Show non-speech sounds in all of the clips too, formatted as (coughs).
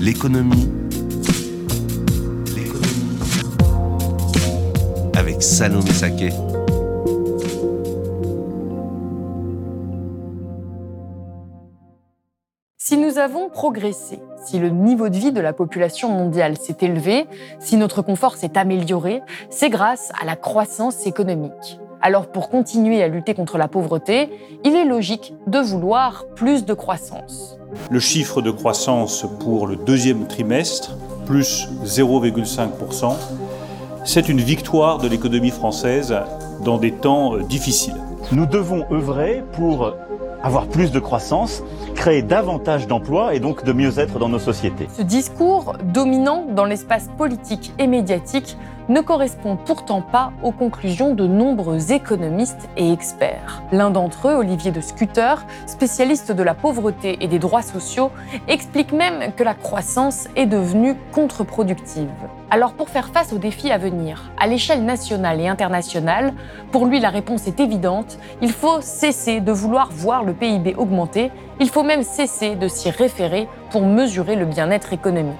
L'économie. Avec Salomé Saké. Si nous avons progressé, si le niveau de vie de la population mondiale s'est élevé, si notre confort s'est amélioré, c'est grâce à la croissance économique. Alors pour continuer à lutter contre la pauvreté, il est logique de vouloir plus de croissance. Le chiffre de croissance pour le deuxième trimestre, plus 0,5%, c'est une victoire de l'économie française dans des temps difficiles. Nous devons œuvrer pour avoir plus de croissance, créer davantage d'emplois et donc de mieux-être dans nos sociétés. Ce discours dominant dans l'espace politique et médiatique ne correspond pourtant pas aux conclusions de nombreux économistes et experts. L'un d'entre eux, Olivier de Scuter, spécialiste de la pauvreté et des droits sociaux, explique même que la croissance est devenue contre-productive. Alors pour faire face aux défis à venir, à l'échelle nationale et internationale, pour lui la réponse est évidente, il faut cesser de vouloir voir le PIB augmenter, il faut même cesser de s'y référer pour mesurer le bien-être économique.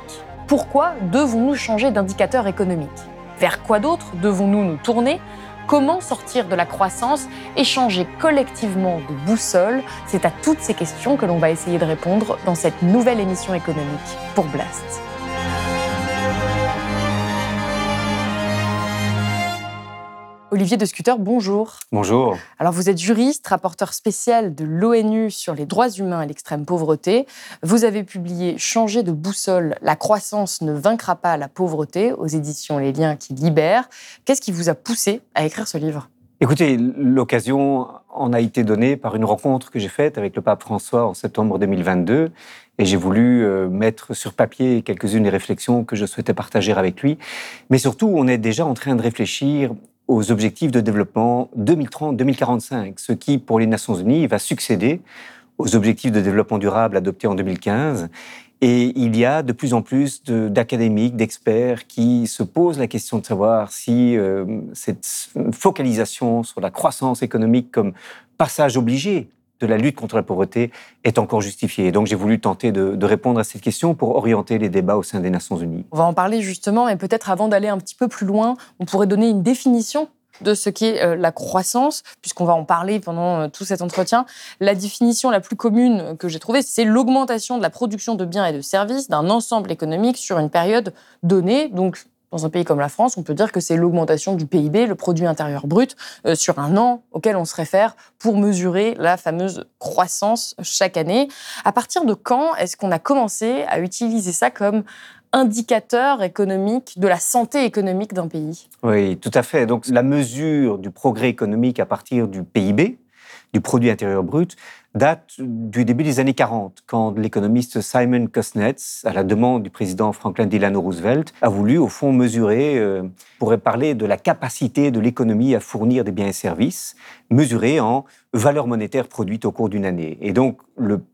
Pourquoi devons-nous changer d'indicateur économique? Vers quoi d'autre devons-nous nous tourner? Comment sortir de la croissance et changer collectivement de boussole? C'est à toutes ces questions que l'on va essayer de répondre dans cette nouvelle émission économique pour Blast. Olivier de Scuter, bonjour. Bonjour. Alors vous êtes juriste, rapporteur spécial de l'ONU sur les droits humains et l'extrême pauvreté. Vous avez publié Changer de boussole, la croissance ne vaincra pas la pauvreté aux éditions Les Liens qui libèrent. Qu'est-ce qui vous a poussé à écrire ce livre? Écoutez, l'occasion en a été donnée par une rencontre que j'ai faite avec le pape François en septembre 2022 et j'ai voulu euh, mettre sur papier quelques-unes des réflexions que je souhaitais partager avec lui. Mais surtout, on est déjà en train de réfléchir aux objectifs de développement 2030-2045, ce qui, pour les Nations Unies, va succéder aux objectifs de développement durable adoptés en 2015. Et il y a de plus en plus d'académiques, d'experts qui se posent la question de savoir si euh, cette focalisation sur la croissance économique comme passage obligé de la lutte contre la pauvreté est encore justifiée. donc j'ai voulu tenter de, répondre à cette question pour orienter les débats au sein des Nations Unies. On va en parler justement, mais peut-être avant d'aller un petit peu plus loin, on pourrait donner une définition de ce qu'est euh, la croissance, puisqu'on va en parler pendant euh, tout cet entretien. La définition la plus commune que j'ai trouvée, c'est l'augmentation de la production de biens et de services d'un ensemble économique sur une période donnée. Donc, dans un pays comme la France, on peut dire que c'est l'augmentation du PIB, le produit intérieur brut, euh, sur un an auquel on se réfère pour mesurer la fameuse croissance chaque année. À partir de quand est-ce qu'on a commencé à utiliser ça comme indicateur économique de la santé économique d'un pays? Oui, tout à fait. Donc la mesure du progrès économique à partir du PIB, du produit intérieur brut, date du début des années 40, quand l'économiste Simon Kuznets, à la demande du président Franklin Delano Roosevelt, a voulu au fond mesurer, euh, pourrait parler de la capacité de l'économie à fournir des biens et services, mesurée en valeur monétaire produite au cours d'une année. Et donc,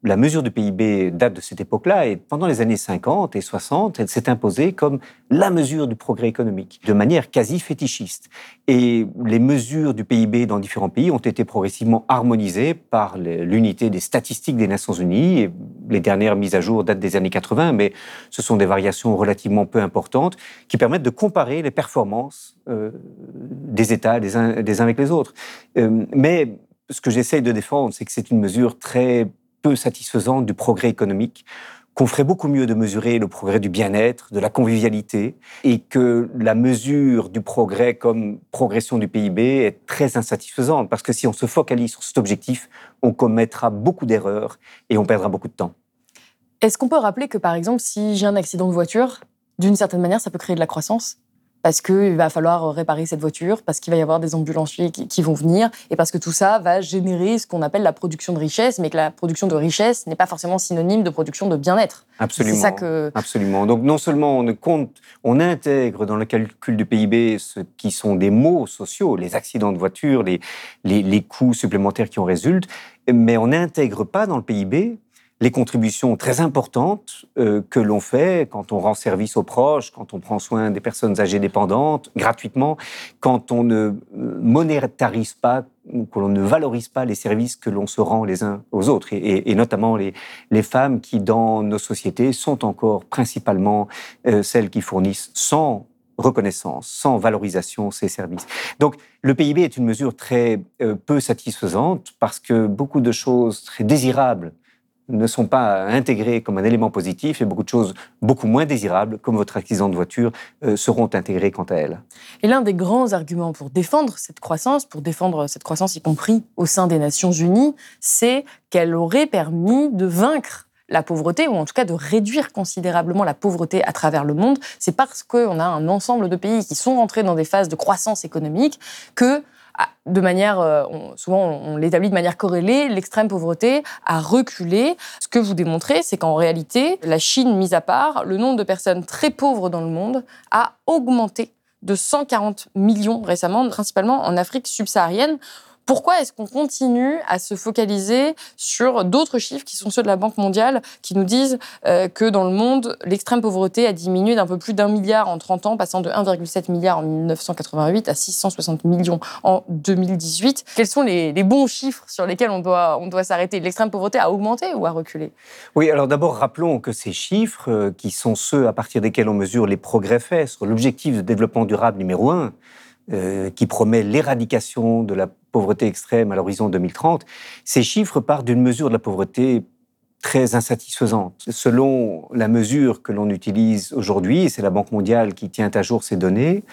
la mesure du PIB date de cette époque-là, et pendant les années 50 et 60, elle s'est imposée comme la mesure du progrès économique, de manière quasi fétichiste. Et les mesures du PIB dans différents pays ont été progressivement harmonisées par l'unité des statistiques des Nations Unies. Et les dernières mises à jour datent des années 80, mais ce sont des variations relativement peu importantes qui permettent de comparer les performances euh, des États les uns, avec les autres. Euh, mais ce que j'essaye de défendre, c'est que c'est une mesure très peu satisfaisante du progrès économique, qu'on ferait beaucoup mieux de mesurer le progrès du bien-être, de la convivialité, et que la mesure du progrès comme progression du PIB est très insatisfaisante, parce que si on se focalise sur cet objectif, on commettra beaucoup d'erreurs et on perdra beaucoup de temps. Est-ce qu'on peut rappeler que, par exemple, si j'ai un accident de voiture, d'une certaine manière, ça peut créer de la croissance? Parce qu'il va falloir réparer cette voiture, parce qu'il va y avoir des ambulanciers qui, vont venir, et parce que tout ça va générer ce qu'on appelle la production de richesse, mais que la production de richesse n'est pas forcément synonyme de production de bien-être. Absolument. C'est ça que... Absolument. Donc non seulement on compte, on intègre dans le calcul du PIB ce qui sont des maux sociaux, les accidents de voiture, les, les, les coûts supplémentaires qui en résultent, mais on n'intègre pas dans le PIB les contributions très importantes euh, que l'on fait quand on rend service aux proches, quand on prend soin des personnes âgées dépendantes gratuitement, quand on ne euh, monétarise pas ou que ne valorise pas les services que l'on se rend les uns aux autres, et, notamment les, les, femmes qui, dans nos sociétés, sont encore principalement euh, celles qui fournissent sans reconnaissance, sans valorisation ces services. Donc le PIB est une mesure très peu satisfaisante parce que beaucoup de choses très désirables ne sont pas intégrés comme un élément positif et beaucoup de choses beaucoup moins désirables, comme votre accident de voiture, euh, seront intégrées quant à elles. Et l'un des grands arguments pour défendre cette croissance, pour défendre cette croissance y compris au sein des Nations Unies, c'est qu'elle aurait permis de vaincre la pauvreté, ou en tout cas de réduire considérablement la pauvreté à travers le monde. C'est parce qu'on a un ensemble de pays qui sont rentrés dans des phases de croissance économique que de manière, euh, souvent on l'établit de manière corrélée, l'extrême pauvreté a reculé. Ce que vous démontrez, c'est qu'en réalité, la Chine mise à part, le nombre de personnes très pauvres dans le monde a augmenté de 140 millions récemment, principalement en Afrique subsaharienne. Pourquoi est-ce qu'on continue à se focaliser sur d'autres chiffres qui sont ceux de la Banque mondiale, qui nous disent euh, que dans le monde, l'extrême pauvreté a diminué d'un peu plus d'un milliard en 30 ans, passant de 1,7 milliard en 1988 à 660 millions en 2018 Quels sont les, bons chiffres sur lesquels on doit, s'arrêter? L'extrême pauvreté a augmenté ou a reculé? Oui, alors d'abord, rappelons que ces chiffres, euh, qui sont ceux à partir desquels on mesure les progrès faits sur l'objectif de développement durable numéro un, euh, qui promet l'éradication de la pauvreté extrême à l'horizon 2030, ces chiffres partent d'une mesure de la pauvreté très insatisfaisante. Selon la mesure que l'on utilise aujourd'hui, c'est la Banque mondiale qui tient à jour ces données,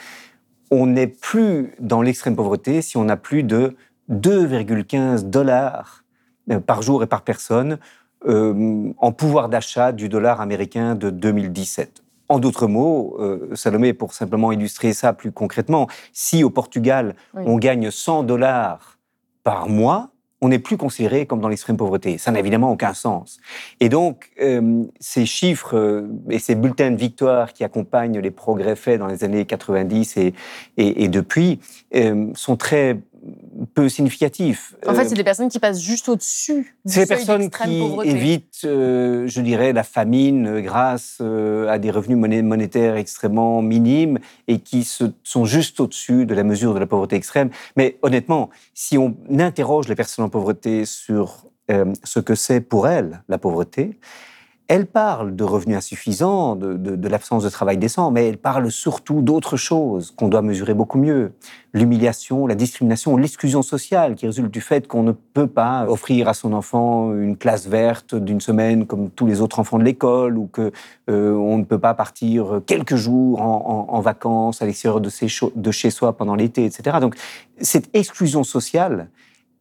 on n'est plus dans l'extrême pauvreté si on a plus de 2,15 dollars euh, par jour et par personne euh, en pouvoir d'achat du dollar américain de 2017. En d'autres mots, euh, Salomé, pour simplement illustrer ça plus concrètement, si au Portugal, on gagne 100 dollars par mois, on n'est plus considéré comme dans l'extrême pauvreté. Ça n'a évidemment aucun sens. Et donc, euh, ces chiffres euh, et ces bulletins de victoire qui accompagnent les progrès faits dans les années 90 et, et, depuis sont très peu significatif. En fait, c'est des personnes qui passent juste au-dessus. C'est des personnes qui évitent, euh, je dirais, la famine euh, grâce euh, à des revenus monétaires extrêmement minimes et qui se, sont juste au-dessus de la mesure de la pauvreté extrême. Mais honnêtement, si on interroge les personnes en pauvreté sur ce que c'est pour elles la pauvreté, elle parle de revenus insuffisants, de, l'absence de travail décent, mais elle parle surtout d'autres choses qu'on doit mesurer beaucoup mieux. L'humiliation, la discrimination, l'exclusion sociale qui résulte du fait qu'on ne peut pas offrir à son enfant une classe verte d'une semaine comme tous les autres enfants de l'école, ou que euh, on ne peut pas partir quelques jours en, vacances à l'extérieur de, de chez soi pendant l'été, etc. Donc cette exclusion sociale,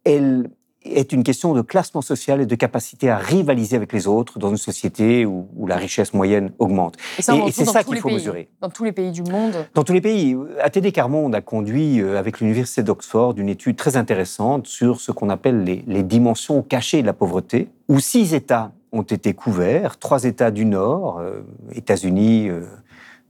elle est une question de classement social et de capacité à rivaliser avec les autres dans une société où, la richesse moyenne augmente. Et, c'est ça qu'il faut mesurer. Dans tous les pays du monde Dans tous les pays. ATD Carmonde a conduit, euh, avec l'Université d'Oxford, une étude très intéressante sur ce qu'on appelle les, les dimensions cachées de la pauvreté, où six États ont été couverts, trois États du Nord, euh, États-Unis, euh,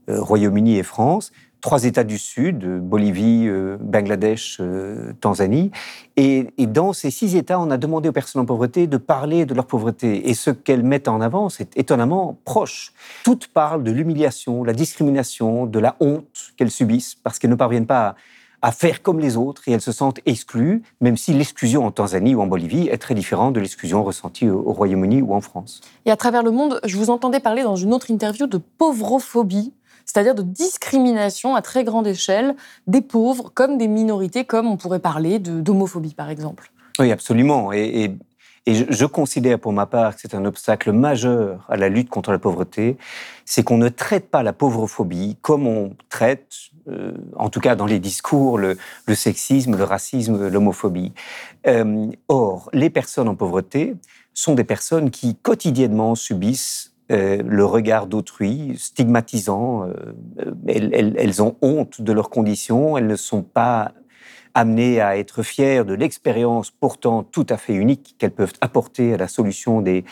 Royaume-Uni et France, trois États du Sud, Bolivie, euh, Bangladesh, euh, Tanzanie. Et, dans ces six États, on a demandé aux personnes en pauvreté de parler de leur pauvreté. Et ce qu'elles mettent en avant, c'est étonnamment proche. Toutes parlent de l'humiliation, la discrimination, de la honte qu'elles subissent parce qu'elles ne parviennent pas à, faire comme les autres et elles se sentent exclues, même si l'exclusion en Tanzanie ou en Bolivie est très différente de l'exclusion ressentie au Royaume-Uni ou en France. Et à travers le monde, je vous entendais parler dans une autre interview de pauvrophobie c'est-à-dire de discrimination à très grande échelle des pauvres comme des minorités, comme on pourrait parler d'homophobie par exemple. Oui, absolument. Et, je, considère pour ma part que c'est un obstacle majeur à la lutte contre la pauvreté, c'est qu'on ne traite pas la pauvrophobie comme on traite, euh, en tout cas dans les discours, le, sexisme, le racisme, l'homophobie. Euh, or, les personnes en pauvreté sont des personnes qui quotidiennement subissent euh, le regard d'autrui, stigmatisant. Euh, elles, ont honte de leurs conditions, elles ne sont pas amenées à être fières de l'expérience pourtant tout à fait unique qu'elles peuvent apporter à la solution des,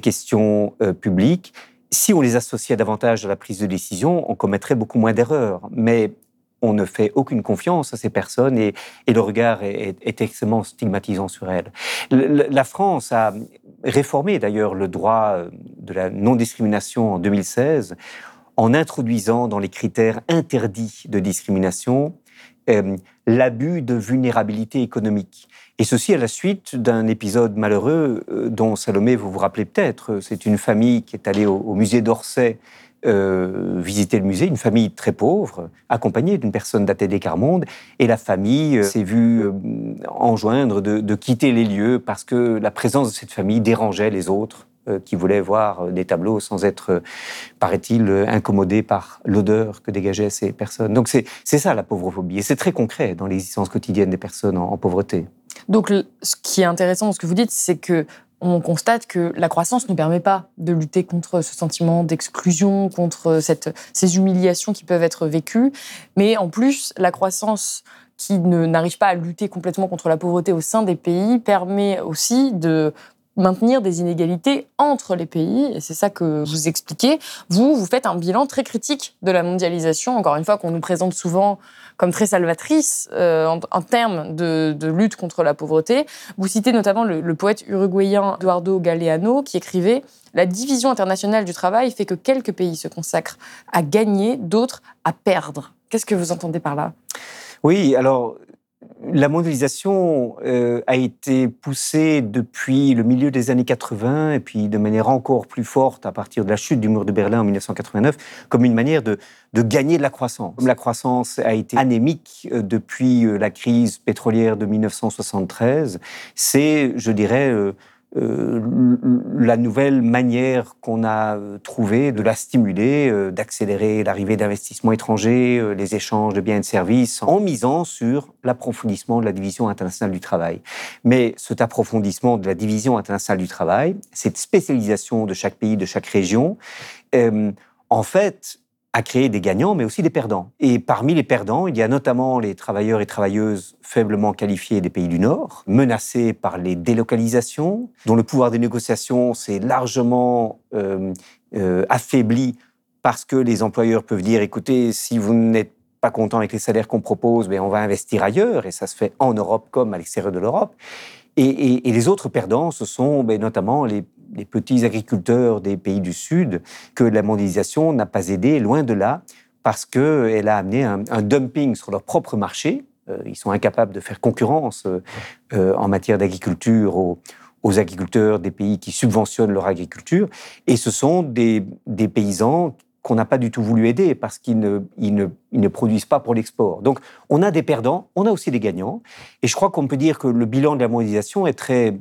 questions euh, publiques. Si on les associait davantage à la prise de décision, on commettrait beaucoup moins d'erreurs. Mais on ne fait aucune confiance à ces personnes et, le regard est, extrêmement stigmatisant sur elles. La France a réformé d'ailleurs le droit euh, de la non-discrimination en 2016 en introduisant dans les critères interdits de discrimination euh, l'abus de vulnérabilité économique. Et ceci à la suite d'un épisode malheureux euh, dont Salomé, vous vous rappelez peut-être, c'est une famille qui est allée au musée d'Orsay euh, visiter le musée, une famille très pauvre, accompagnée d'une personne d'ATD Carmonde, et la famille euh, s'est vue euh, enjoindre de, quitter les lieux parce que la présence de cette famille dérangeait les autres qui voulaient voir des tableaux sans être, paraît-il, incommodés par l'odeur que dégageaient ces personnes. Donc c'est ça la pauvrophobie, et c'est très concret dans l'existence quotidienne des personnes en, en pauvreté. Donc, ce qui est intéressant dans ce que vous dites, c'est que on constate que la croissance ne permet pas de lutter contre ce sentiment d'exclusion, contre ces humiliations qui peuvent être vécues. Mais en plus, la croissance qui n'arrive pas à lutter complètement contre la pauvreté au sein des pays permet aussi de maintenir des inégalités entre les pays, et c'est ça que vous expliquez. Vous, vous faites un bilan très critique de la mondialisation, encore une fois, qu'on nous présente souvent comme très salvatrice euh, en, termes de, lutte contre la pauvreté. Vous citez notamment le, poète uruguayen Eduardo Galeano qui écrivait La division internationale du travail fait que quelques pays se consacrent à gagner, d'autres à perdre. Qu'est-ce que vous entendez par là? Oui, alors la mondialisation euh, a été poussée depuis le milieu des années 80 et puis de manière encore plus forte à partir de la chute du mur de Berlin en 1989 comme une manière de, gagner de la croissance. La croissance a été anémique euh, depuis euh, la crise pétrolière de 1973. C'est, je dirais, la nouvelle manière qu'on a euh, trouvée de la stimuler, euh, d'accélérer l'arrivée d'investissements étrangers, les échanges de biens et de services, en misant sur l'approfondissement de la division internationale du travail. Mais cet approfondissement de la division internationale du travail, cette spécialisation de chaque pays, de chaque région, en fait, à créer des gagnants, mais aussi des perdants. Et parmi les perdants, il y a notamment les travailleurs et travailleuses faiblement qualifiés des pays du Nord, menacés par les délocalisations, dont le pouvoir des négociations s'est largement euh, euh, affaibli parce que les employeurs peuvent dire, écoutez, si vous n'êtes pas content avec les salaires qu'on propose, mais on va investir ailleurs, et ça se fait en Europe comme à l'extérieur de l'Europe. Et, les autres perdants, ce sont ben, notamment les, petits agriculteurs des pays du Sud, que la mondialisation n'a pas aidé, loin de là, parce qu'elle a amené un, dumping sur leur propre marché. Euh, ils sont incapables de faire concurrence euh, euh, en matière d'agriculture aux, agriculteurs des pays qui subventionnent leur agriculture. Et ce sont des, des paysans qu'on n'a pas du tout voulu aider parce qu'ils ne, ne, produisent pas pour l'export. Donc, on a des perdants, on a aussi des gagnants. Et je crois qu'on peut dire que le bilan de la mondialisation est très,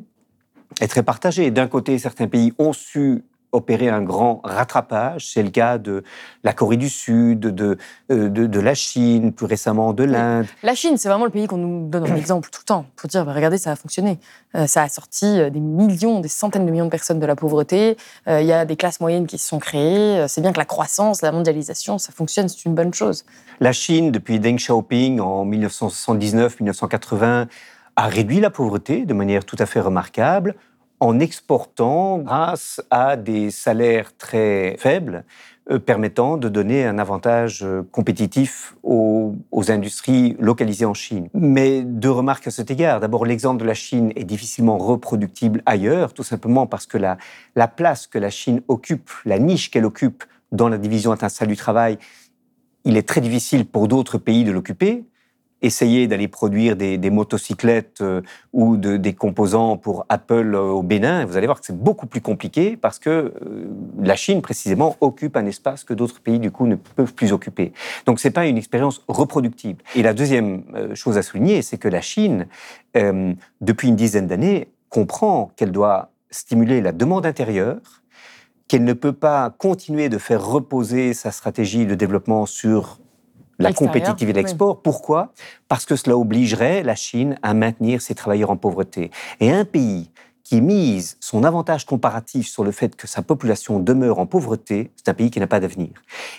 est très partagé. D'un côté, certains pays ont su opérer un grand rattrapage. C'est le cas de la Corée du Sud, de, euh, de, de la Chine, plus récemment de l'Inde. La Chine, c'est vraiment le pays qu'on nous donne en (coughs) exemple tout le temps pour dire, bah, regardez, ça a fonctionné. Euh, ça a sorti euh, des millions, des centaines de millions de personnes de la pauvreté. Il y a des classes moyennes qui se sont créées. C'est bien que la croissance, la mondialisation, ça fonctionne, c'est une bonne chose. La Chine, depuis Deng Xiaoping en 1979-1980, a réduit la pauvreté de manière tout à fait remarquable en exportant grâce à des salaires très faibles, euh, permettant de donner un avantage euh, compétitif aux, industries localisées en Chine. Mais deux remarques à cet égard. D'abord, l'exemple de la Chine est difficilement reproductible ailleurs, tout simplement parce que la, la place que la Chine occupe, la niche qu'elle occupe dans la division internationale du travail, il est très difficile pour d'autres pays de l'occuper essayer d'aller produire des, motocyclettes euh, ou des composants pour Apple euh, au Bénin, vous allez voir que c'est beaucoup plus compliqué parce que euh, la Chine, précisément, occupe un espace que d'autres pays, du coup, ne peuvent plus occuper. Donc, ce n'est pas une expérience reproductible. Et la deuxième chose à souligner, c'est que la Chine, depuis une dizaine d'années, comprend qu'elle doit stimuler la demande intérieure, qu'elle ne peut pas continuer de faire reposer sa stratégie de développement sur la compétitivité de l'export. Pourquoi? Parce que cela obligerait la Chine à maintenir ses travailleurs en pauvreté. Et un pays qui mise son avantage comparatif sur le fait que sa population demeure en pauvreté, c'est un pays qui n'a pas d'avenir.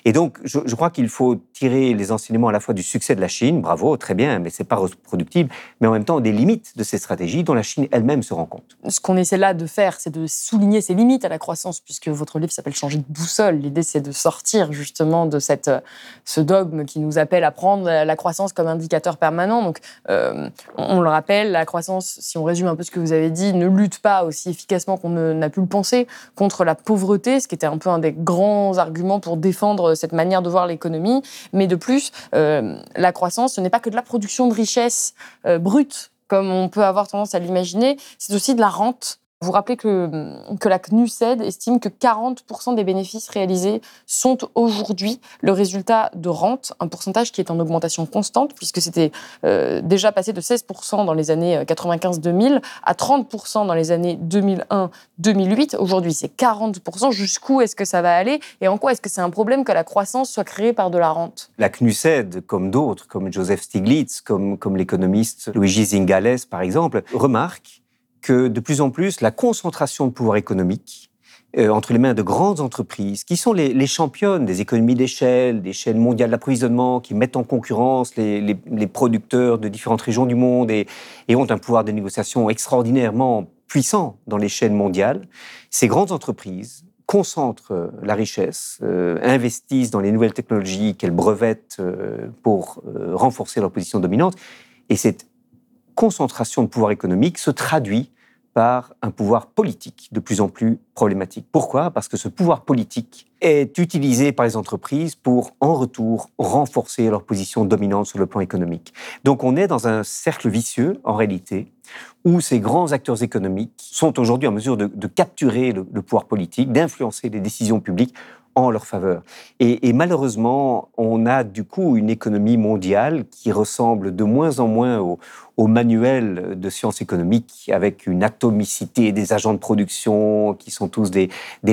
Et donc, je, crois qu'il faut tirer les enseignements à la fois du succès de la Chine, bravo, très bien, mais c'est pas reproductible, mais en même temps des limites de ces stratégies dont la Chine elle-même se rend compte. Ce qu'on essaie là de faire, c'est de souligner ces limites à la croissance, puisque votre livre s'appelle Changer de boussole. L'idée, c'est de sortir justement de cette, ce dogme qui nous appelle à prendre la croissance comme indicateur permanent. Donc, euh, on le rappelle, la croissance, si on résume un peu ce que vous avez dit, ne lutte pas aussi efficacement qu'on n'a pu le penser contre la pauvreté, ce qui était un peu un des grands arguments pour défendre cette manière de voir l'économie. Mais de plus, euh, la croissance, ce n'est pas que de la production de richesse euh, brute, comme on peut avoir tendance à l'imaginer, c'est aussi de la rente vous rappelez que, que la CNUSED estime que 40% des bénéfices réalisés sont aujourd'hui le résultat de rente, un pourcentage qui est en augmentation constante, puisque c'était euh, déjà passé de 16% dans les années 95-2000 à 30% dans les années 2001-2008. Aujourd'hui, c'est 40%. Jusqu'où est-ce que ça va aller Et en quoi est-ce que c'est un problème que la croissance soit créée par de la rente? La CNUSED, comme d'autres, comme Joseph Stiglitz, comme, comme l'économiste Luigi Zingales, par exemple, remarque que de plus en plus, la concentration de pouvoir économique euh, entre les mains de grandes entreprises, qui sont les, championnes des économies d'échelle, des chaînes mondiales d'approvisionnement, qui mettent en concurrence les, producteurs de différentes régions du monde et, ont un pouvoir de négociation extraordinairement puissant dans les chaînes mondiales, ces grandes entreprises concentrent euh, la richesse, euh, investissent dans les nouvelles technologies qu'elles brevettent pour renforcer leur position dominante. Et c'est concentration de pouvoir économique se traduit par un pouvoir politique de plus en plus problématique. Pourquoi? Parce que ce pouvoir politique est utilisé par les entreprises pour, en retour, renforcer leur position dominante sur le plan économique. Donc on est dans un cercle vicieux, en réalité, où ces grands acteurs économiques sont aujourd'hui en mesure de, capturer le pouvoir politique, d'influencer les décisions publiques en leur faveur. Et, malheureusement, on a du coup une économie mondiale qui ressemble de moins en moins au, manuel de sciences économiques, avec une atomicité des agents de production qui sont tous des,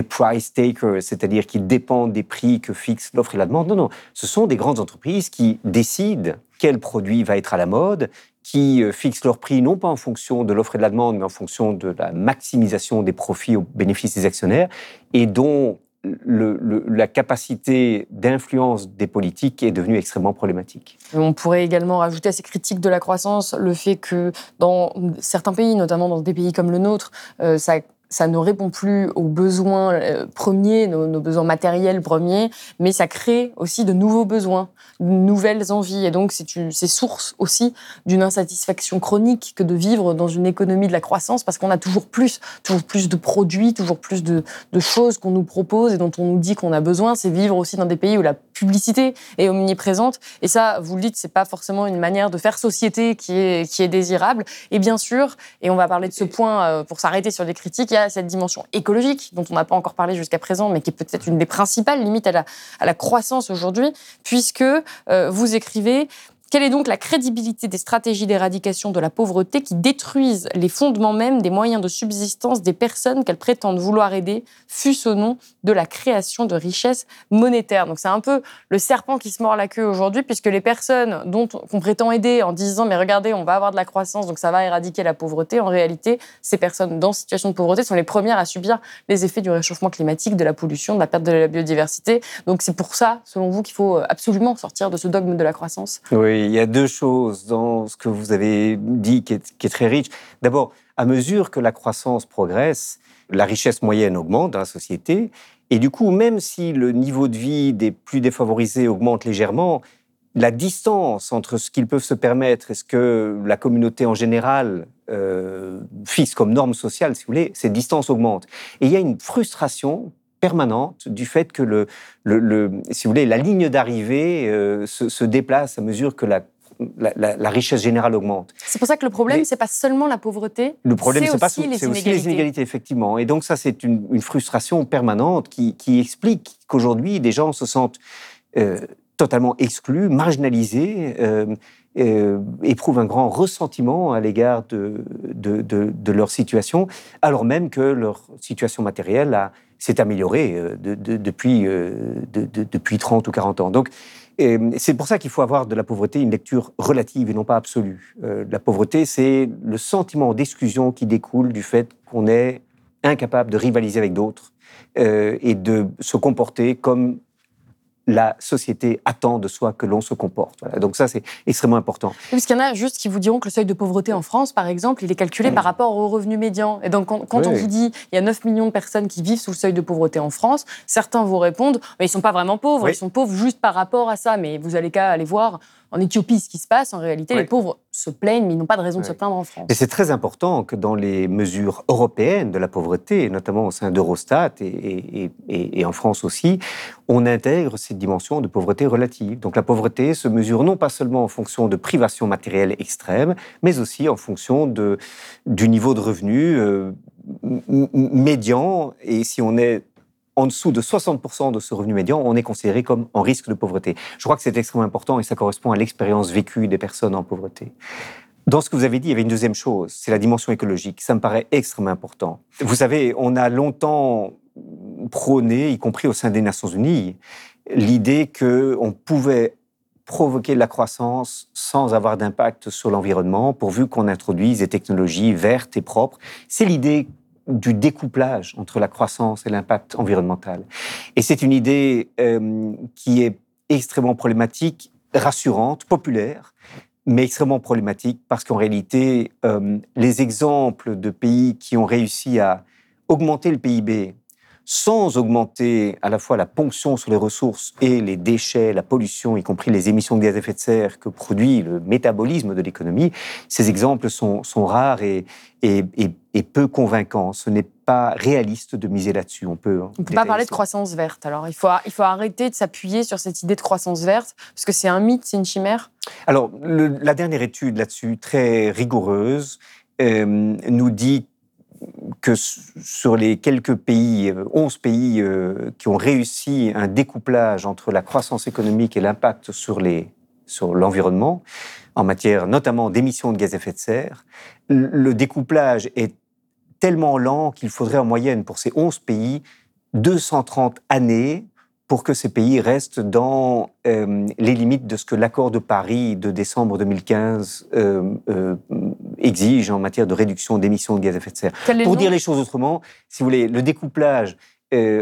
price takers, c'est-à-dire qui dépendent des prix que fixe l'offre et la demande. Non, non, ce sont des grandes entreprises qui décident quel produit va être à la mode, qui euh, fixent leur prix non pas en fonction de l'offre et de la demande, mais en fonction de la maximisation des profits au bénéfice des actionnaires, et dont la capacité d'influence des politiques est devenue extrêmement problématique. On pourrait également rajouter à ces critiques de la croissance le fait que dans certains pays, notamment dans des pays comme le nôtre, euh, ça ça ne répond plus aux besoins euh, premiers, nos, besoins matériels premiers, mais ça crée aussi de nouveaux besoins, de nouvelles envies. Et donc, c'est source aussi d'une insatisfaction chronique que de vivre dans une économie de la croissance parce qu'on a toujours plus, toujours plus de produits, toujours plus de, de choses qu'on nous propose et dont on nous dit qu'on a besoin. C'est vivre aussi dans des pays où la publicité est omniprésente. Et ça, vous le dites, c'est pas forcément une manière de faire société qui est, qui est désirable. Et bien sûr, et on va parler de ce point euh, pour s'arrêter sur les critiques, cette dimension écologique dont on n'a pas encore parlé jusqu'à présent, mais qui est peut-être une des principales limites à la, à la croissance aujourd'hui, puisque euh, vous écrivez quelle est donc la crédibilité des stratégies d'éradication de la pauvreté qui détruisent les fondements même des moyens de subsistance des personnes qu'elles prétendent vouloir aider, fût-ce au nom de la création de richesses monétaires? Donc c'est un peu le serpent qui se mord la queue aujourd'hui, puisque les personnes dont qu'on prétend aider en disant mais regardez, on va avoir de la croissance, donc ça va éradiquer la pauvreté, en réalité, ces personnes dans situation de pauvreté sont les premières à subir les effets du réchauffement climatique, de la pollution, de la perte de la biodiversité. Donc c'est pour ça, selon vous, qu'il faut absolument sortir de ce dogme de la croissance? Il y a deux choses dans ce que vous avez dit qui est, très riche. D'abord, à mesure que la croissance progresse, la richesse moyenne augmente dans la société. Et du coup, même si le niveau de vie des plus défavorisés augmente légèrement, la distance entre ce qu'ils peuvent se permettre et ce que la communauté en général euh, fixe comme norme sociale, si vous voulez, cette distance augmente. Et il y a une frustration permanente du fait que le, le, si vous voulez, la ligne d'arrivée euh, se, déplace à mesure que la la, richesse générale augmente. C'est pour ça que le problème, c'est pas seulement la pauvreté. Le problème, c'est aussi, les, aussi les inégalités, effectivement. Et donc ça, c'est une, frustration permanente qui, explique qu'aujourd'hui, des gens se sentent euh, totalement exclus, marginalisés, euh, euh, éprouvent un grand ressentiment à l'égard de, de, leur situation, alors même que leur situation matérielle s'est améliorée euh, depuis, euh, depuis 30 ou 40 ans. Donc, c'est pour ça qu'il faut avoir de la pauvreté une lecture relative et non pas absolue. la pauvreté, c'est le sentiment d'exclusion qui découle du fait qu'on est incapable de rivaliser avec d'autres et de se comporter comme la société attend de soi que l'on se comporte. Donc ça, c'est extrêmement important. parce qu'il y en a juste qui vous diront que le seuil de pauvreté en France, par exemple, il est calculé par rapport au revenu médian. Et donc quand, on vous dit il y a 9 millions de personnes qui vivent sous le seuil de pauvreté en France, certains vous répondent mais ils sont pas vraiment pauvres, ils sont pauvres juste par rapport à ça. Mais vous allez qu'à aller voir en Éthiopie ce qui se passe. En réalité, les pauvres se plaignent, mais ils n'ont pas de raison de se plaindre en France. Et c'est très important que dans les mesures européennes de la pauvreté, notamment au sein d'Eurostat et, et, en France aussi, on intègre cette dimension de pauvreté relative. Donc la pauvreté se mesure non pas seulement en fonction de privations matérielles extrêmes, mais aussi en fonction de, du niveau de revenu euh, médian. Et si on est en dessous de 60% de ce revenu médian, on est considéré comme en risque de pauvreté. Je crois que c'est extrêmement important et ça correspond à l'expérience vécue des personnes en pauvreté. Dans ce que vous avez dit, il y avait une deuxième chose, c'est la dimension écologique. Ça me paraît extrêmement important. Vous savez, on a longtemps prôné, y compris au sein des Nations Unies, l'idée qu'on pouvait provoquer de la croissance sans avoir d'impact sur l'environnement, pourvu qu'on introduise des technologies vertes et propres. C'est l'idée du découplage entre la croissance et l'impact environnemental. Et c'est une idée euh, qui est extrêmement problématique, rassurante, populaire, mais extrêmement problématique parce qu'en réalité, euh, les exemples de pays qui ont réussi à augmenter le PIB sans augmenter à la fois la ponction sur les ressources et les déchets, la pollution, y compris les émissions de gaz à effet de serre que produit le métabolisme de l'économie, ces exemples sont, rares et, et, peu convaincants. Ce n'est pas réaliste de miser là-dessus. On peut. On ne peut pas parler de croissance verte. Alors, il faut, il faut arrêter de s'appuyer sur cette idée de croissance verte, parce que c'est un mythe, c'est une chimère. Alors, la dernière étude là-dessus, très rigoureuse, euh, nous dit que sur les quelques pays, 11 euh, pays euh, qui ont réussi un découplage entre la croissance économique et l'impact sur les sur l'environnement, en matière notamment d'émissions de gaz à effet de serre, le découplage est tellement lent qu'il faudrait en moyenne pour ces 11 pays 230 années pour que ces pays restent dans euh, les limites de ce que l'accord de Paris de décembre 2015 euh, euh, exige en matière de réduction d'émissions de gaz à effet de serre. Pour dire les choses autrement, si vous voulez, le découplage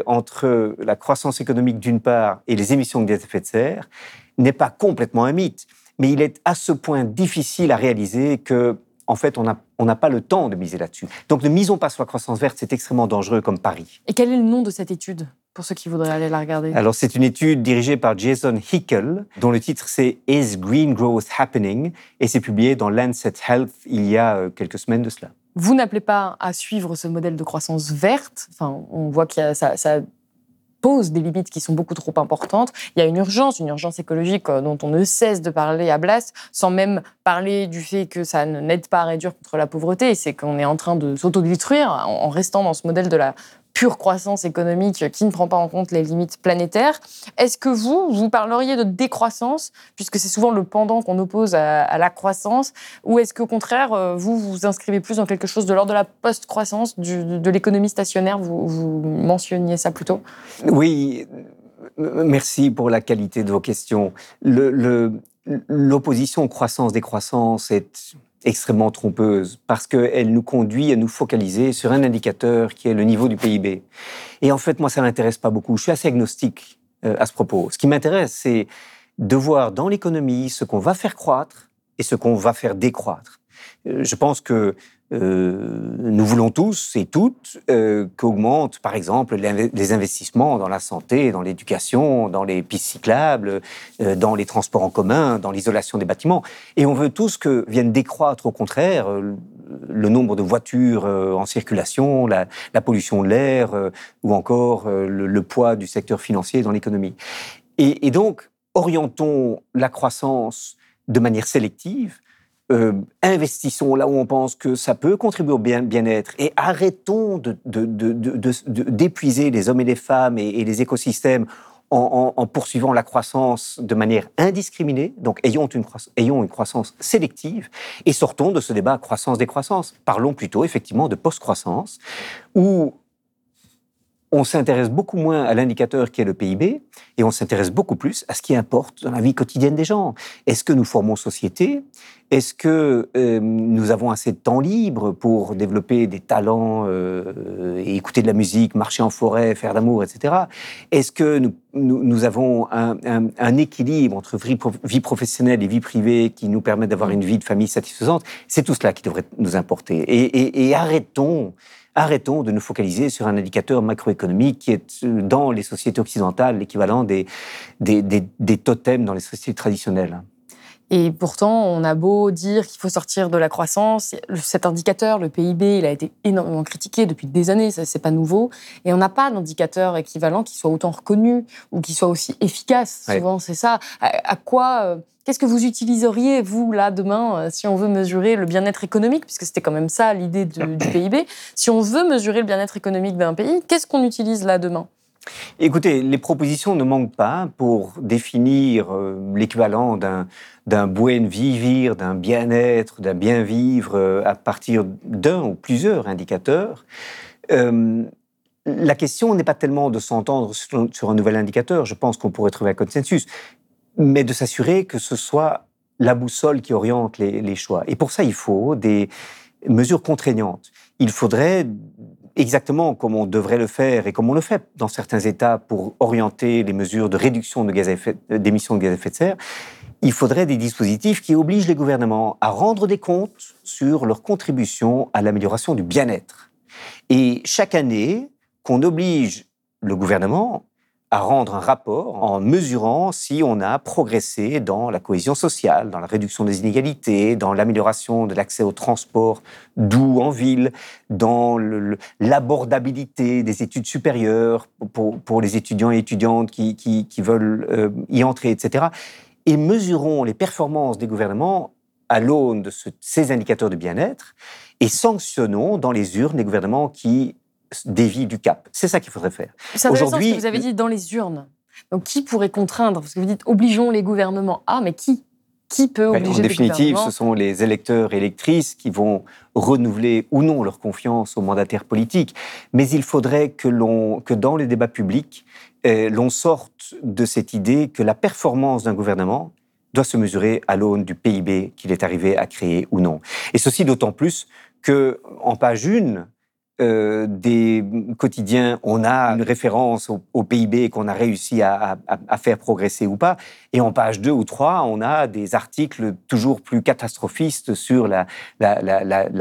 entre la croissance économique d'une part et les émissions de gaz à effet de serre n'est pas complètement un mythe, mais il est à ce point difficile à réaliser que en fait, on n'a pas le temps de miser là-dessus. Donc ne misons pas sur la croissance verte, c'est extrêmement dangereux comme pari. Et quel est le nom de cette étude? Pour ceux qui voudraient aller la regarder Alors, c'est une étude dirigée par Jason Hickel, dont le titre c'est Is Green Growth Happening? Et c'est publié dans Lancet Health il y a euh, quelques semaines de cela. Vous n'appelez pas à suivre ce modèle de croissance verte. Enfin, on voit que ça, ça pose des limites qui sont beaucoup trop importantes. Il y a une urgence, une urgence écologique euh, dont on ne cesse de parler à Blas, sans même parler du fait que ça n'aide pas à réduire contre la pauvreté. C'est qu'on est en train de s'autodétruire en restant dans ce modèle de la pure croissance économique qui ne prend pas en compte les limites planétaires. Est-ce que vous, vous parleriez de décroissance, puisque c'est souvent le pendant qu'on oppose à, la croissance, ou est-ce qu'au contraire, euh, vous vous inscrivez plus dans quelque chose de l'ordre de la post-croissance, de l'économie stationnaire vous, mentionniez ça plutôt? Oui, merci pour la qualité de vos questions. L'opposition le, croissance-décroissance est extrêmement trompeuse parce qu'elle nous conduit à nous focaliser sur un indicateur qui est le niveau du PIB. Et en fait, moi, ça m'intéresse pas beaucoup. Je suis assez agnostique euh, à ce propos. Ce qui m'intéresse, c'est de voir dans l'économie ce qu'on va faire croître et ce qu'on va faire décroître. Euh, je pense que euh, nous voulons tous et toutes euh, qu'augmentent, par exemple, les investissements dans la santé, dans l'éducation, dans les pistes cyclables, euh, dans les transports en commun, dans l'isolation des bâtiments. Et on veut tous que vienne décroître, au contraire, le nombre de voitures en circulation, la, pollution de l'air, ou encore le, poids du secteur financier dans l'économie. et donc, orientons la croissance de manière sélective euh, investissons là où on pense que ça peut contribuer au bien-être et arrêtons d'épuiser de, de, les hommes et les femmes et, les écosystèmes en, poursuivant la croissance de manière indiscriminée, donc ayons une, ayons une croissance sélective, et sortons de ce débat croissance-décroissance. Parlons plutôt effectivement de post-croissance, où on s'intéresse beaucoup moins à l'indicateur qui est le PIB et on s'intéresse beaucoup plus à ce qui importe dans la vie quotidienne des gens. Est-ce que nous formons société? Est-ce que euh, nous avons assez de temps libre pour développer des talents, euh, et écouter de la musique, marcher en forêt, faire d'amour, etc. Est-ce que nous, avons un, équilibre entre vie, professionnelle et vie privée qui nous permet d'avoir une vie de famille satisfaisante? C'est tout cela qui devrait nous importer. et arrêtons arrêtons de nous focaliser sur un indicateur macroéconomique qui est euh, dans les sociétés occidentales l'équivalent des, des, totems dans les sociétés traditionnelles. Et pourtant, on a beau dire qu'il faut sortir de la croissance, cet indicateur, le PIB, il a été énormément critiqué depuis des années, ça c'est pas nouveau, et on n'a pas d'indicateur équivalent qui soit autant reconnu ou qui soit aussi efficace. Souvent, c'est ça. À, quoi euh, Qu'est-ce que vous utiliseriez, vous, là, demain, euh, si on veut mesurer le bien-être économique, puisque c'était quand même ça l'idée du PIB, si on veut mesurer le bien-être économique d'un pays, qu'est-ce qu'on utilise là demain? Écoutez, les propositions ne manquent pas pour définir euh, l'équivalent d'un, d'un buen vivir, d'un bien-être, d'un bien-vivre euh, à partir d'un ou plusieurs indicateurs. la question n'est pas tellement de s'entendre sur, un nouvel indicateur, je pense qu'on pourrait trouver un consensus mais de s'assurer que ce soit la boussole qui oriente les, choix. Et pour ça, il faut des mesures contraignantes. Il faudrait, exactement comme on devrait le faire et comme on le fait dans certains États pour orienter les mesures de réduction d'émissions de, gaz à effet de serre, il faudrait des dispositifs qui obligent les gouvernements à rendre des comptes sur leur contribution à l'amélioration du bien-être. Et chaque année, qu'on oblige le gouvernement à rendre un rapport en mesurant si on a progressé dans la cohésion sociale, dans la réduction des inégalités, dans l'amélioration de l'accès au transport doux en ville, dans l'abordabilité des études supérieures pour, les étudiants et étudiantes qui veulent euh, y entrer, etc. Et mesurons les performances des gouvernements à l'aune de ces indicateurs de bien-être et sanctionnons dans les urnes les gouvernements qui dévie du cap. C'est ça qu'il faudrait faire. Aujourd'hui, vous avez dit dans les urnes. Donc qui pourrait contraindre? Parce que vous dites obligeons les gouvernements. Ah, mais qui? Qui peut ben, obliger En définitive, ce sont les électeurs et électrices qui vont renouveler ou non leur confiance aux mandataires politiques. Mais il faudrait que, l'on, que dans les débats publics, eh, l'on sorte de cette idée que la performance d'un gouvernement doit se mesurer à l'aune du PIB qu'il est arrivé à créer ou non. Et ceci d'autant plus que en page une, euh, des quotidiens, on a une référence au, PIB qu'on a réussi à, faire progresser ou pas. Et en page 2 ou 3, on a des articles toujours plus catastrophistes sur la,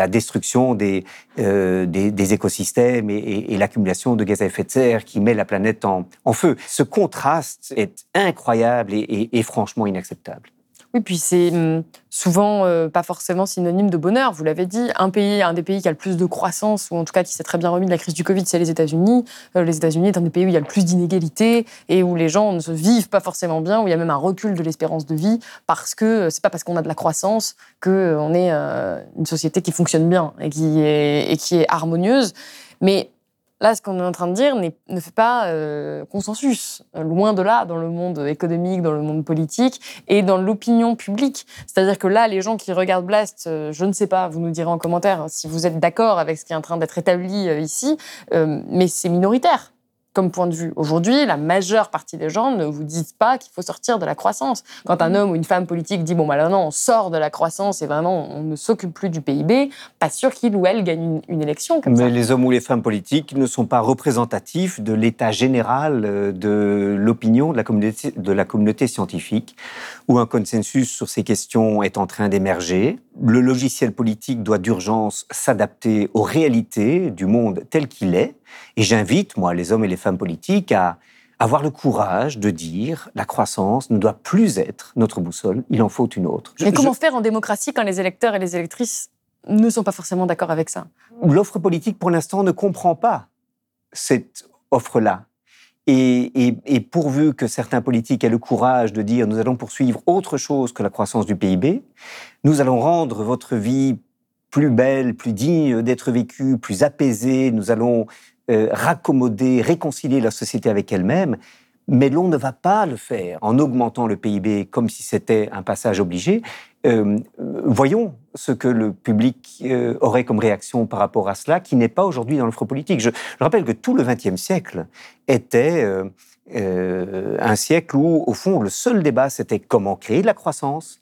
destruction des, euh, des, écosystèmes et, l'accumulation de gaz à effet de serre qui met la planète en, feu. Ce contraste est incroyable et franchement inacceptable. Oui, puis c'est hum, souvent euh, pas forcément synonyme de bonheur. Vous l'avez dit, un pays, un des pays qui a le plus de croissance, ou en tout cas qui s'est très bien remis de la crise du Covid, c'est les États-Unis. Euh, les États-Unis est un des pays où il y a le plus d'inégalités et où les gens ne se vivent pas forcément bien, où il y a même un recul de l'espérance de vie, parce que euh, c'est pas parce qu'on a de la croissance qu'on est une société qui fonctionne bien et qui est, et qui est harmonieuse. Mais Là, ce qu'on est en train de dire ne fait pas euh, consensus, loin de là, dans le monde économique, dans le monde politique et dans l'opinion publique. C'est-à-dire que là, les gens qui regardent Blast, euh, je ne sais pas, vous nous direz en commentaire si vous êtes d'accord avec ce qui est en train d'être établi euh, ici, mais c'est minoritaire comme point de vue. Aujourd'hui, la majeure partie des gens ne vous disent pas qu'il faut sortir de la croissance. Quand un homme ou une femme politique dit bon bah là non, on sort de la croissance et vraiment on ne s'occupe plus du PIB, pas sûr qu'il ou elle gagne une, élection comme Mais les hommes ou les femmes politiques ne sont pas représentatifs de l'état général euh, de l'opinion de la communauté de la communauté scientifique, où un consensus sur ces questions est en train d'émerger. Le logiciel politique doit d'urgence s'adapter aux réalités du monde tel qu'il est et j'invite, moi, les hommes et les femmes politiques à avoir le courage de dire la croissance ne doit plus être notre boussole, il en faut une autre. Mais comment faire en démocratie quand les électeurs et les électrices ne sont pas forcément d'accord avec ça? L'offre politique, pour l'instant, ne comprend pas cette offre-là. Et, pourvu que certains politiques aient le courage de dire nous allons poursuivre autre chose que la croissance du PIB, nous allons rendre votre vie plus belle, plus digne d'être vécue, plus apaisée, nous allons euh, raccommoder, réconcilier la société avec elle-même, Mais l'on ne va pas le faire en augmentant le PIB comme si c'était un passage obligé. Euh, voyons ce que le public euh, aurait comme réaction par rapport à cela, qui n'est pas aujourd'hui dans l'offre politique. Je, rappelle que tout le XXe siècle était euh, un siècle où, au fond, le seul débat, c'était comment créer de la croissance,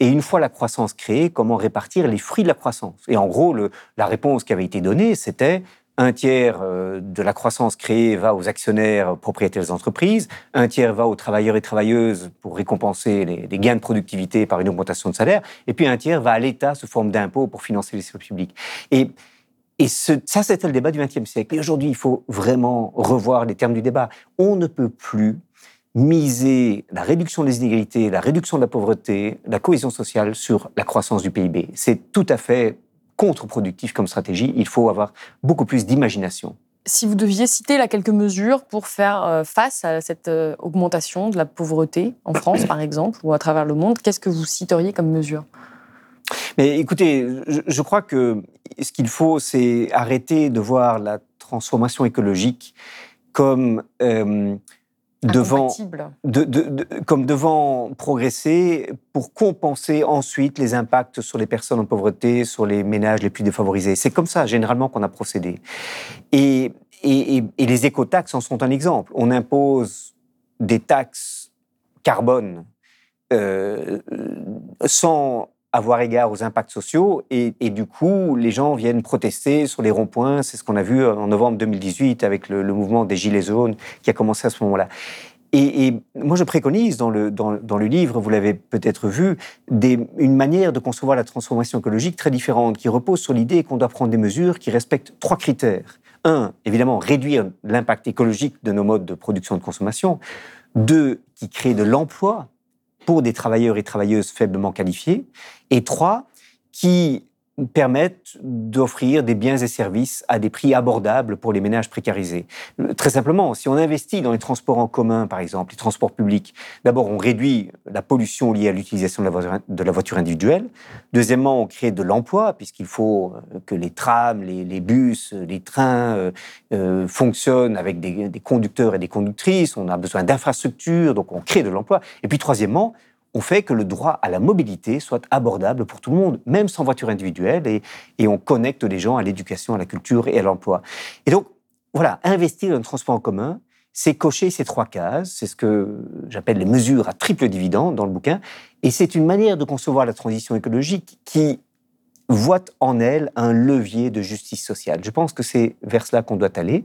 et une fois la croissance créée, comment répartir les fruits de la croissance. Et en gros, le, la réponse qui avait été donnée, c'était un tiers euh, de la croissance créée va aux actionnaires propriétaires des entreprises, un tiers va aux travailleurs et travailleuses pour récompenser les, gains de productivité par une augmentation de salaire, et puis un tiers va à l'État sous forme d'impôts pour financer les services publics. Et, et ça, c'était le débat du XXe siècle. Et aujourd'hui, il faut vraiment revoir les termes du débat. On ne peut plus miser la réduction des inégalités, la réduction de la pauvreté, la cohésion sociale sur la croissance du PIB. C'est tout à fait contre-productif comme stratégie. Il faut avoir beaucoup plus d'imagination. Si vous deviez citer là quelques mesures pour faire euh, face à cette euh, augmentation de la pauvreté en France, par exemple, ou à travers le monde, qu'est-ce que vous citeriez comme mesure? Mais écoutez, je, crois que ce qu'il faut, c'est arrêter de voir la transformation écologique comme euh, devant, comme devant progresser pour compenser ensuite les impacts sur les personnes en pauvreté, sur les ménages les plus défavorisés. C'est comme ça, généralement, qu'on a procédé. Et, et, et, les écotaxes en sont un exemple. On impose des taxes carbone euh, sans avoir égard aux impacts sociaux. Et, du coup, les gens viennent protester sur les ronds-points. C'est ce qu'on a vu en novembre 2018 avec le, mouvement des Gilets jaunes qui a commencé à ce moment-là. Et, moi, je préconise dans le, dans, le livre, vous l'avez peut-être vu, des, une manière de concevoir la transformation écologique très différente, qui repose sur l'idée qu'on doit prendre des mesures qui respectent trois critères. Un, évidemment, réduire l'impact écologique de nos modes de production et de consommation. Deux, qui créent de l'emploi pour des travailleurs et travailleuses faiblement qualifiés. Et trois, qui permettent d'offrir des biens et services à des prix abordables pour les ménages précarisés. Très simplement, si on investit dans les transports en commun, par exemple, les transports publics, d'abord on réduit la pollution liée à l'utilisation de, la voiture individuelle. Deuxièmement, on crée de l'emploi, puisqu'il faut que les trams, les, bus, les trains euh, euh, fonctionnent avec des, des conducteurs et des conductrices. On a besoin d'infrastructures, donc on crée de l'emploi. Et puis troisièmement, on fait que le droit à la mobilité soit abordable pour tout le monde, même sans voiture individuelle, et, et on connecte les gens à l'éducation, à la culture et à l'emploi. Et donc, voilà, investir dans le transport en commun, c'est cocher ces trois cases, c'est ce que j'appelle les mesures à triple dividende dans le bouquin, et c'est une manière de concevoir la transition écologique qui voit en elle un levier de justice sociale. Je pense que c'est vers cela qu'on doit aller.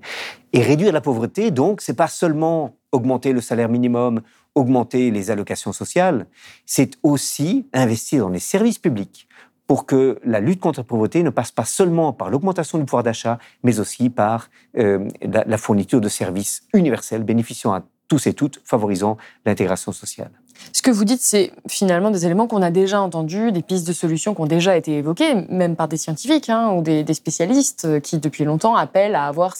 Et réduire la pauvreté, donc, c'est pas seulement augmenter le salaire minimum augmenter les allocations sociales, c'est aussi investir dans les services publics pour que la lutte contre la pauvreté ne passe pas seulement par l'augmentation du pouvoir d'achat, mais aussi par euh, la, fourniture de services universels bénéficiant à tous et toutes, favorisant l'intégration sociale. Ce que vous dites, c'est finalement des éléments qu'on a déjà entendus, des pistes de solutions qui ont déjà été évoquées, même par des scientifiques hein, ou des, spécialistes euh, qui, depuis longtemps, appellent à avoir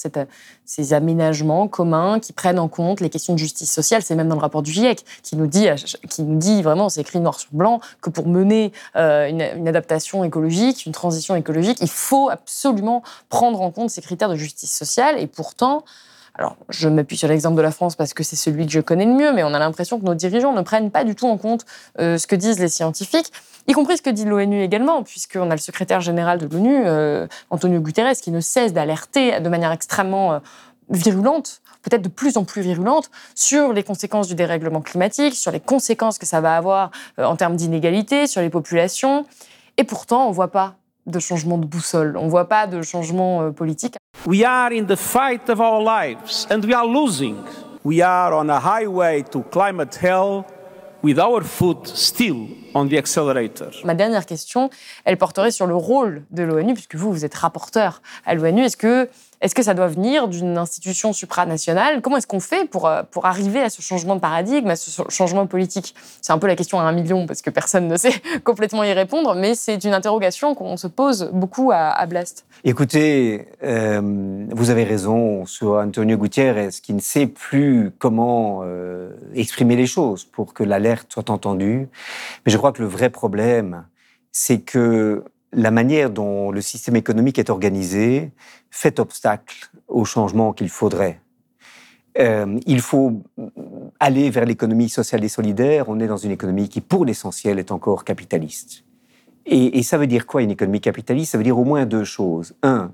ces aménagements communs qui prennent en compte les questions de justice sociale. C'est même dans le rapport du GIEC qui nous dit, qui nous dit vraiment, c'est écrit noir sur blanc, que pour mener euh, une, une adaptation écologique, une transition écologique, il faut absolument prendre en compte ces critères de justice sociale. Et pourtant, alors, je m'appuie sur l'exemple de la France parce que c'est celui que je connais le mieux, mais on a l'impression que nos dirigeants ne prennent pas du tout en compte euh, ce que disent les scientifiques, y compris ce que dit l'ONU également, puisqu'on a le secrétaire général de l'ONU, euh, Antonio Guterres, qui ne cesse d'alerter de manière extrêmement euh, virulente, peut-être de plus en plus virulente, sur les conséquences du dérèglement climatique, sur les conséquences que ça va avoir en termes d'inégalité, sur les populations. Et pourtant, on ne voit pas de changement de boussole. On ne voit pas de changement euh, politique. We are in the fight of our lives and we are losing. We are on a highway to climate hell with our foot still on the accelerator. Ma dernière question, elle porterait sur le rôle de l'ONU, puisque vous, vous êtes rapporteur à l'ONU. Est-ce que est-ce que ça doit venir d'une institution supranationale? Comment est-ce qu'on fait pour, euh, pour arriver à ce changement de paradigme, à ce changement politique? C'est un peu la question à un million, parce que personne ne (laughs) sait complètement y répondre, mais c'est une interrogation qu'on se pose beaucoup à, Blast. Écoutez, euh, vous avez raison sur Antonio Gutiérrez, qui ne sait plus comment euh, exprimer les choses pour que l'alerte soit entendue. Mais je crois que le vrai problème, c'est que la manière dont le système économique est organisé fait obstacle au changement qu'il faudrait. Euh, il faut aller vers l'économie sociale et solidaire, on est dans une économie qui, pour l'essentiel, est encore capitaliste. Et, et, ça veut dire quoi une économie capitaliste? Ça veut dire au moins deux choses. Un,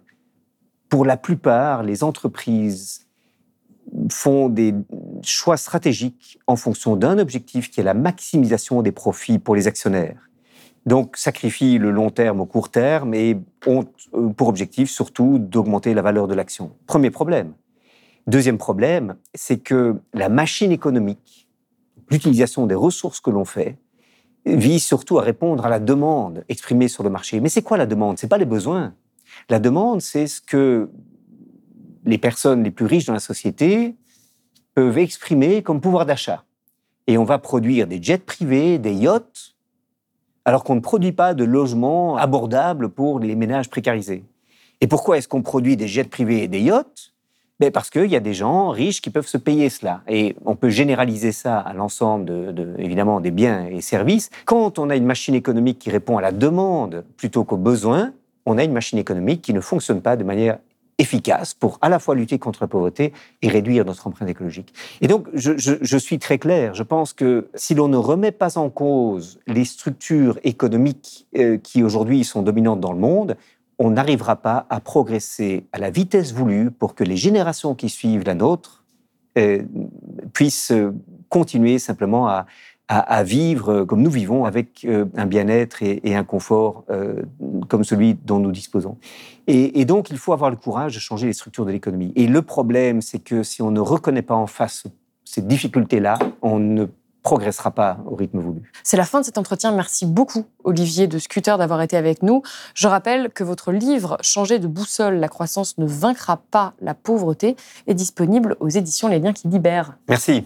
pour la plupart, les entreprises font des choix stratégiques en fonction d'un objectif qui est la maximisation des profits pour les actionnaires. Donc sacrifient le long terme au court terme et ont euh, pour objectif surtout d'augmenter la valeur de l'action. Premier problème. Deuxième problème, c'est que la machine économique, l'utilisation des ressources que l'on fait, vise surtout à répondre à la demande exprimée sur le marché. Mais c'est quoi la demande? C'est pas les besoins. La demande, c'est ce que les personnes les plus riches dans la société peuvent exprimer comme pouvoir d'achat. Et on va produire des jets privés, des yachts, alors qu'on ne produit pas de logements abordables pour les ménages précarisés. Et pourquoi est-ce qu'on produit des jets privés et des yachts? Ben Parce qu'il y a des gens riches qui peuvent se payer cela. Et on peut généraliser ça à l'ensemble, de, évidemment, des biens et services. Quand on a une machine économique qui répond à la demande plutôt qu'aux besoins, on a une machine économique qui ne fonctionne pas de manière efficace pour à la fois lutter contre la pauvreté et réduire notre empreinte écologique. Et donc, je, suis très clair, je pense que si l'on ne remet pas en cause les structures économiques euh, qui aujourd'hui sont dominantes dans le monde, on n'arrivera pas à progresser à la vitesse voulue pour que les générations qui suivent la nôtre euh, puissent continuer simplement à, à, vivre comme nous vivons, avec euh, un bien-être et, un confort euh, comme celui dont nous disposons. Et, donc, il faut avoir le courage de changer les structures de l'économie. Et le problème, c'est que si on ne reconnaît pas en face ces difficultés-là, on ne progressera pas au rythme voulu. C'est la fin de cet entretien. Merci beaucoup, Olivier de Scooter, d'avoir été avec nous. Je rappelle que votre livre Changer de boussole, la croissance ne vaincra pas la pauvreté est disponible aux éditions Les Liens qui libèrent. Merci.